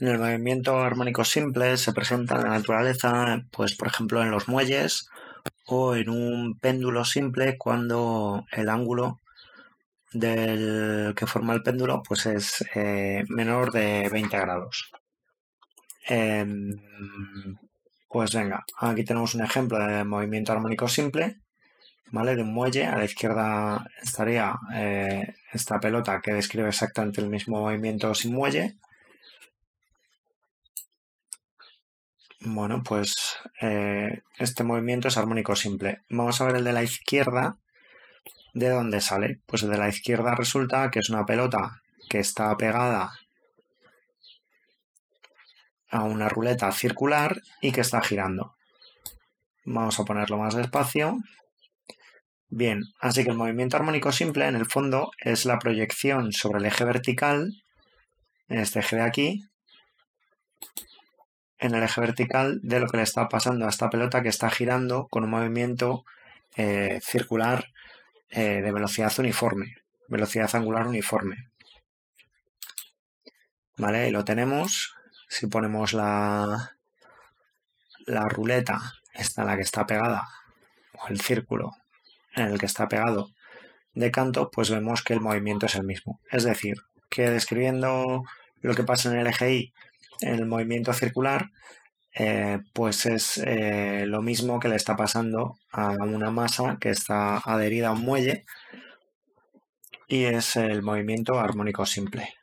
En el movimiento armónico simple se presenta en la naturaleza, pues por ejemplo en los muelles o en un péndulo simple cuando el ángulo del que forma el péndulo pues es eh, menor de 20 grados. Em, pues venga, aquí tenemos un ejemplo de movimiento armónico simple, ¿vale? De un muelle. A la izquierda estaría eh, esta pelota que describe exactamente el mismo movimiento sin muelle. Bueno, pues eh, este movimiento es armónico simple. Vamos a ver el de la izquierda. ¿De dónde sale? Pues el de la izquierda resulta que es una pelota que está pegada a una ruleta circular y que está girando. Vamos a ponerlo más despacio. Bien, así que el movimiento armónico simple en el fondo es la proyección sobre el eje vertical, en este eje de aquí, en el eje vertical de lo que le está pasando a esta pelota que está girando con un movimiento eh, circular eh, de velocidad uniforme, velocidad angular uniforme. Vale, ahí lo tenemos. Si ponemos la, la ruleta, esta la que está pegada, o el círculo en el que está pegado de canto, pues vemos que el movimiento es el mismo. Es decir, que describiendo lo que pasa en el eje Y el movimiento circular, eh, pues es eh, lo mismo que le está pasando a una masa que está adherida a un muelle y es el movimiento armónico simple.